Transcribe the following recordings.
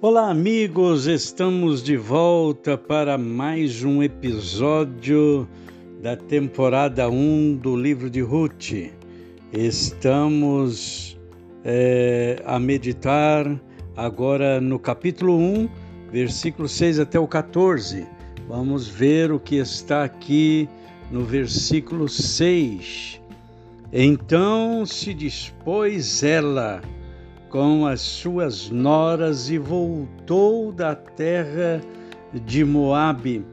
Olá, amigos! Estamos de volta para mais um episódio da temporada 1 do livro de Ruth. Estamos é, a meditar agora no capítulo 1, versículo 6 até o 14. Vamos ver o que está aqui no versículo 6. Então se dispôs ela com as suas noras e voltou da terra de Moabe,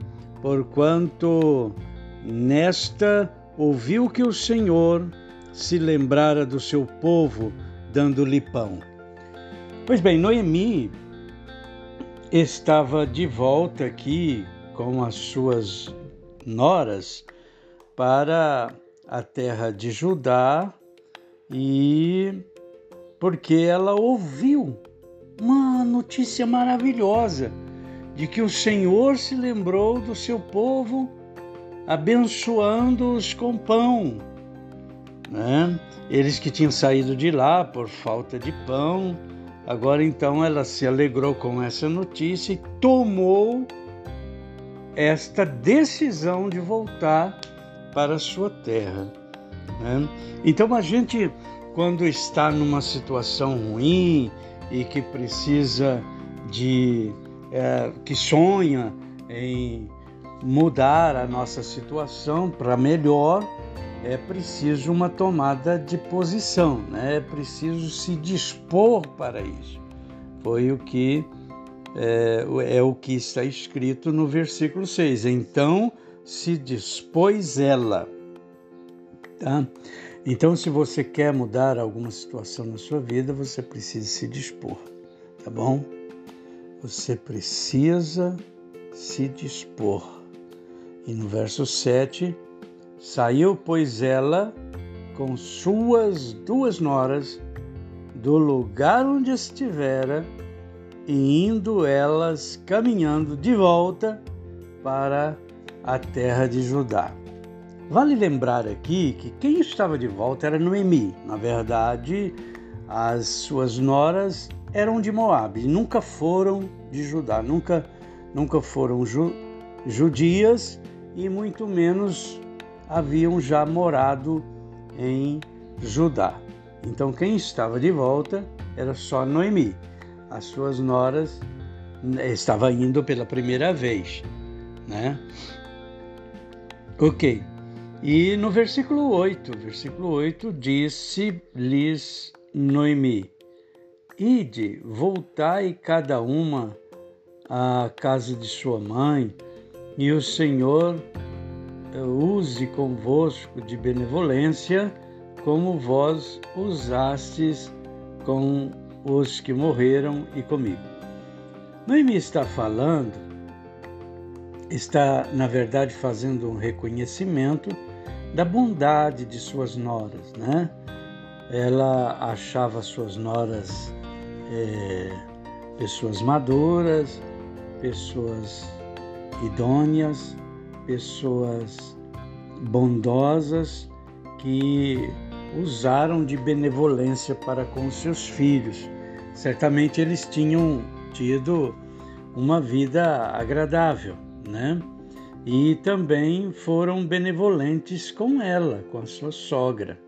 porquanto nesta ouviu que o Senhor se lembrara do seu povo, dando-lhe pão. Pois bem, Noemi estava de volta aqui com as suas noras para a terra de Judá e porque ela ouviu uma notícia maravilhosa de que o Senhor se lembrou do seu povo, abençoando-os com pão. Né? Eles que tinham saído de lá por falta de pão, agora então ela se alegrou com essa notícia e tomou esta decisão de voltar para a sua terra. Né? Então a gente quando está numa situação ruim e que precisa de é, que sonha em mudar a nossa situação para melhor, é preciso uma tomada de posição, né? é preciso se dispor para isso. Foi o que é, é o que está escrito no versículo 6. Então se dispôs ela. Tá? Então, se você quer mudar alguma situação na sua vida, você precisa se dispor, tá bom? Você precisa se dispor. E no verso 7, saiu, pois, ela com suas duas noras do lugar onde estivera e indo elas caminhando de volta para a terra de Judá. Vale lembrar aqui que quem estava de volta era Noemi. Na verdade, as suas noras eram de Moab, nunca foram de Judá, nunca, nunca foram ju, judias e muito menos haviam já morado em Judá. Então quem estava de volta era só Noemi. As suas noras né, estava indo pela primeira vez, né? Ok. E no versículo 8, versículo 8, disse-lhes Noemi: Ide, voltai cada uma à casa de sua mãe, e o Senhor eh, use convosco de benevolência, como vós usastes com os que morreram e comigo. Noemi está falando, está, na verdade, fazendo um reconhecimento da bondade de suas noras, né? Ela achava suas noras é, pessoas maduras, pessoas idôneas, pessoas bondosas que usaram de benevolência para com seus filhos. Certamente eles tinham tido uma vida agradável, né? E também foram benevolentes com ela, com a sua sogra.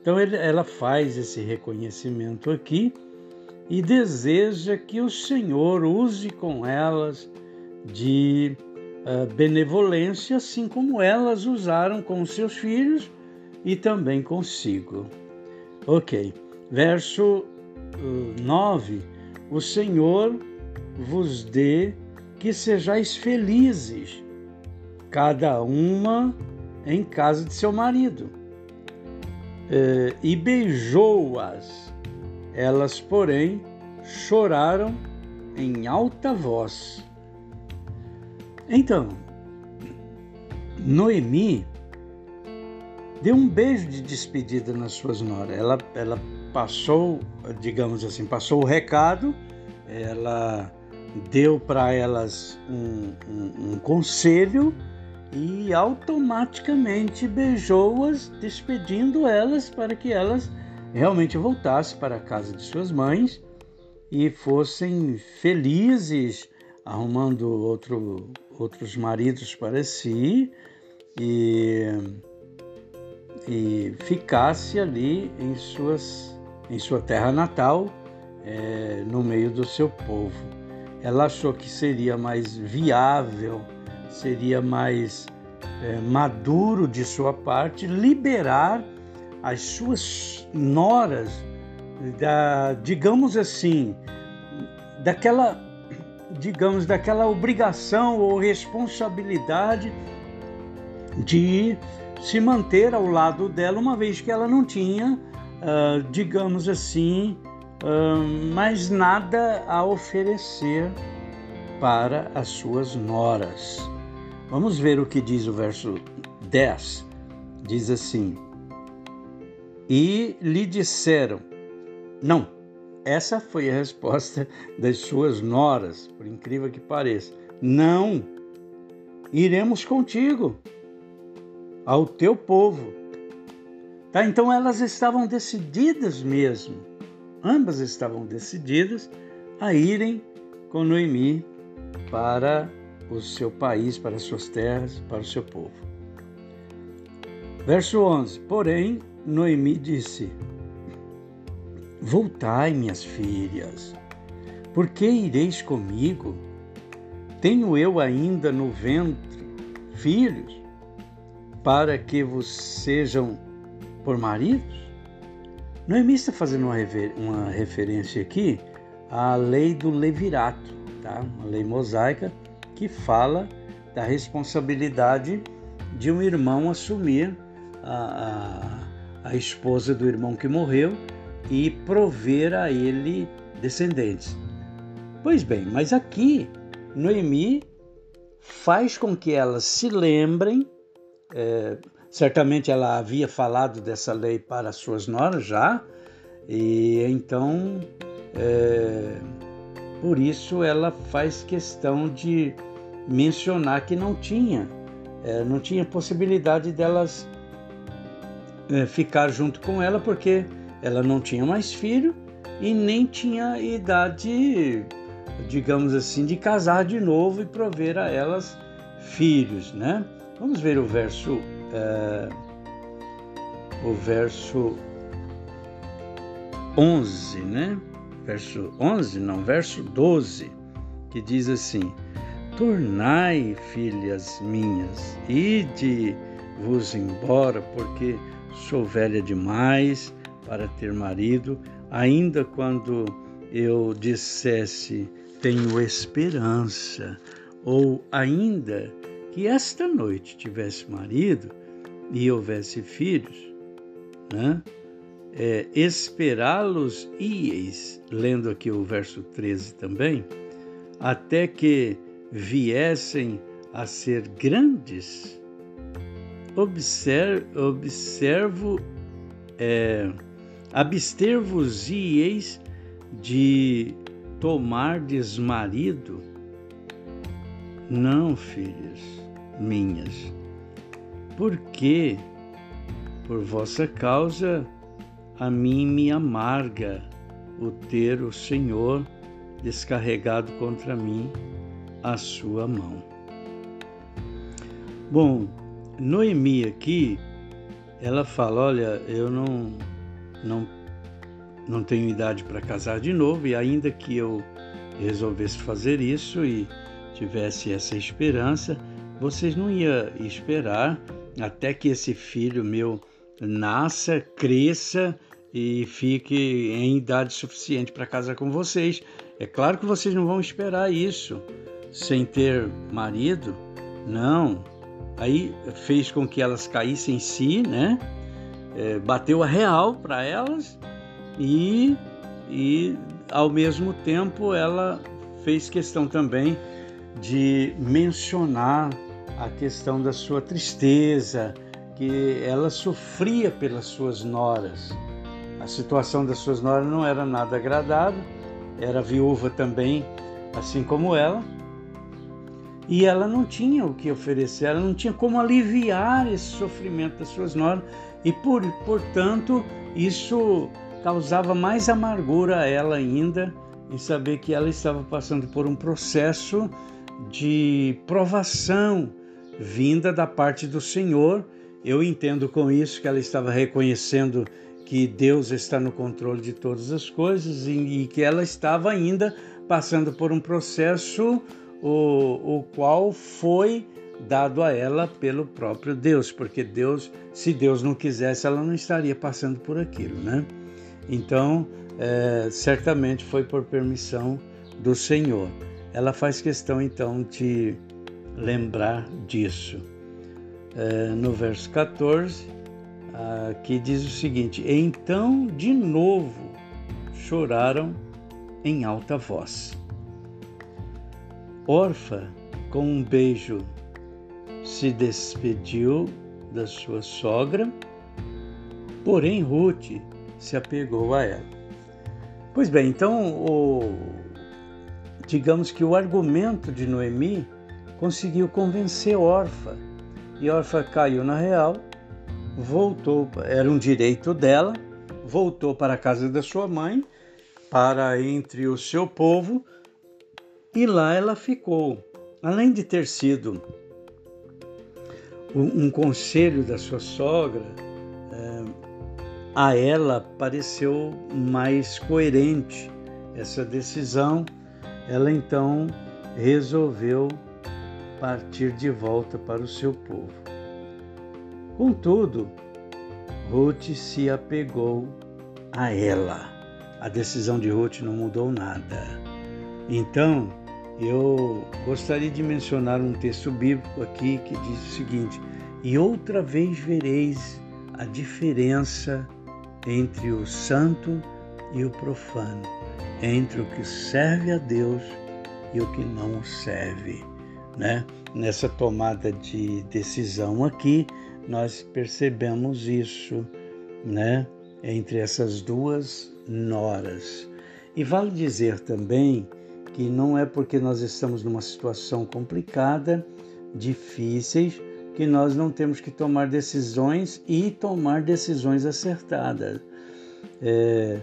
Então ele, ela faz esse reconhecimento aqui e deseja que o Senhor use com elas de uh, benevolência, assim como elas usaram com seus filhos e também consigo. Ok, verso uh, 9: O Senhor vos dê que sejais felizes cada uma em casa de seu marido. É, e beijou-as. Elas, porém, choraram em alta voz. Então, Noemi deu um beijo de despedida nas suas noras. Ela, ela passou, digamos assim, passou o recado, ela deu para elas um, um, um conselho e automaticamente beijou-as, despedindo elas para que elas realmente voltassem para a casa de suas mães e fossem felizes, arrumando outro, outros maridos para si e, e ficasse ali em, suas, em sua terra natal, é, no meio do seu povo. Ela achou que seria mais viável, seria mais é, maduro de sua parte liberar as suas noras, da, digamos assim, daquela, digamos, daquela obrigação ou responsabilidade de se manter ao lado dela, uma vez que ela não tinha, uh, digamos assim, uh, mais nada a oferecer para as suas noras. Vamos ver o que diz o verso 10. Diz assim: E lhe disseram, não, essa foi a resposta das suas noras, por incrível que pareça. Não, iremos contigo, ao teu povo. Tá? Então elas estavam decididas mesmo, ambas estavam decididas a irem com Noemi para o seu país, para as suas terras, para o seu povo. Verso 11: Porém, Noemi disse: Voltai, minhas filhas, por que ireis comigo? Tenho eu ainda no ventre filhos, para que vos sejam por maridos? Noemi está fazendo uma, uma referência aqui à lei do levirato, tá? uma lei mosaica que fala da responsabilidade de um irmão assumir a, a, a esposa do irmão que morreu e prover a ele descendentes. Pois bem, mas aqui Noemi faz com que elas se lembrem, é, certamente ela havia falado dessa lei para suas noras já, e então é, por isso ela faz questão de mencionar que não tinha, é, não tinha possibilidade delas é, ficar junto com ela, porque ela não tinha mais filho e nem tinha idade, digamos assim, de casar de novo e prover a elas filhos, né? Vamos ver o verso, é, o verso 11, né? Verso 11, não, verso 12, que diz assim: Tornai, filhas minhas, ide-vos embora, porque sou velha demais para ter marido, ainda quando eu dissesse tenho esperança, ou ainda que esta noite tivesse marido e houvesse filhos, né? É, esperá-los ieis, lendo aqui o verso 13 também, até que viessem a ser grandes. Observo, observo é, abster-vos-ieis de tomar desmarido? Não, filhas minhas, porque por vossa causa a mim me amarga o ter o Senhor descarregado contra mim a sua mão. Bom, Noemi aqui, ela fala, olha, eu não não não tenho idade para casar de novo e ainda que eu resolvesse fazer isso e tivesse essa esperança, vocês não iam esperar até que esse filho meu nasça, cresça e fique em idade suficiente para casar com vocês. É claro que vocês não vão esperar isso sem ter marido, não. Aí fez com que elas caíssem em si, né? É, bateu a real para elas e, e ao mesmo tempo ela fez questão também de mencionar a questão da sua tristeza, que ela sofria pelas suas noras. A situação das suas noras não era nada agradável, era viúva também, assim como ela, e ela não tinha o que oferecer, ela não tinha como aliviar esse sofrimento das suas noras, e por, portanto isso causava mais amargura a ela ainda em saber que ela estava passando por um processo de provação vinda da parte do Senhor. Eu entendo com isso que ela estava reconhecendo que Deus está no controle de todas as coisas e, e que ela estava ainda passando por um processo o, o qual foi dado a ela pelo próprio Deus, porque Deus, se Deus não quisesse, ela não estaria passando por aquilo, né? Então, é, certamente foi por permissão do Senhor. Ela faz questão então de lembrar disso. É, no verso 14, aqui diz o seguinte: Então de novo choraram em alta voz. Orfa, com um beijo, se despediu da sua sogra, porém Ruth se apegou a ela. Pois bem, então, o, digamos que o argumento de Noemi conseguiu convencer Orfa. E Orfa caiu na real, voltou, era um direito dela, voltou para a casa da sua mãe, para entre o seu povo, e lá ela ficou. Além de ter sido um, conselho da sua sogra, é, a ela pareceu mais coerente essa decisão. Ela então resolveu partir de volta para o seu povo. Contudo, Ruth se apegou a ela. A decisão de Ruth não mudou nada. Então, eu gostaria de mencionar um texto bíblico aqui que diz o seguinte: E outra vez vereis a diferença entre o santo e o profano, entre o que serve a Deus e o que não serve. Né? Nessa tomada de decisão aqui, nós percebemos isso né? entre essas duas noras. E vale dizer também que não é porque nós estamos numa situação complicada, difíceis, que nós não temos que tomar decisões e tomar decisões acertadas. É,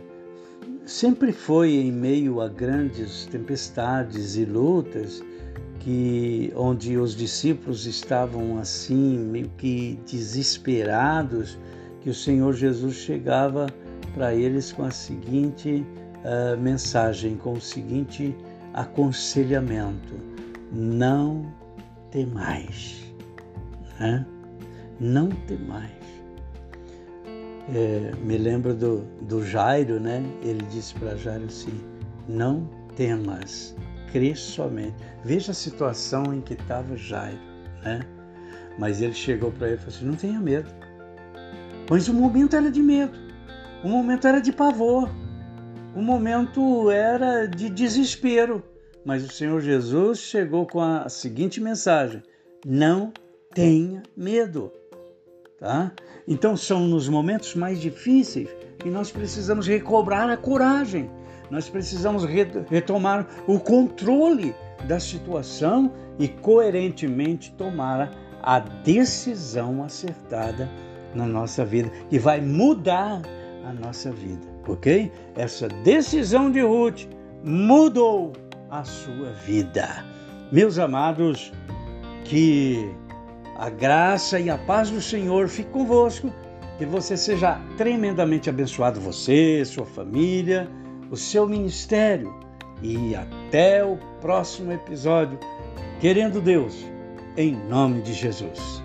sempre foi em meio a grandes tempestades e lutas que onde os discípulos estavam assim meio que desesperados que o Senhor Jesus chegava para eles com a seguinte uh, mensagem, com o seguinte aconselhamento: não temais, né? não temais. É, me lembro do, do Jairo, né? Ele disse para Jairo assim: não temas, crê somente. Veja a situação em que estava Jairo, né? Mas ele chegou para ele e falou assim: não tenha medo. Mas o momento era de medo, o momento era de pavor, o momento era de desespero, mas o Senhor Jesus chegou com a seguinte mensagem: não tenha medo. Tá? Então são nos momentos mais difíceis que nós precisamos recobrar a coragem, nós precisamos retomar o controle da situação e coerentemente tomar a decisão acertada na nossa vida, que vai mudar a nossa vida ok? Essa decisão de Ruth mudou a sua vida. Meus amados, que a graça e a paz do Senhor fiquem convosco, que você seja tremendamente abençoado, você, sua família, o seu ministério. E até o próximo episódio, querendo Deus, em nome de Jesus.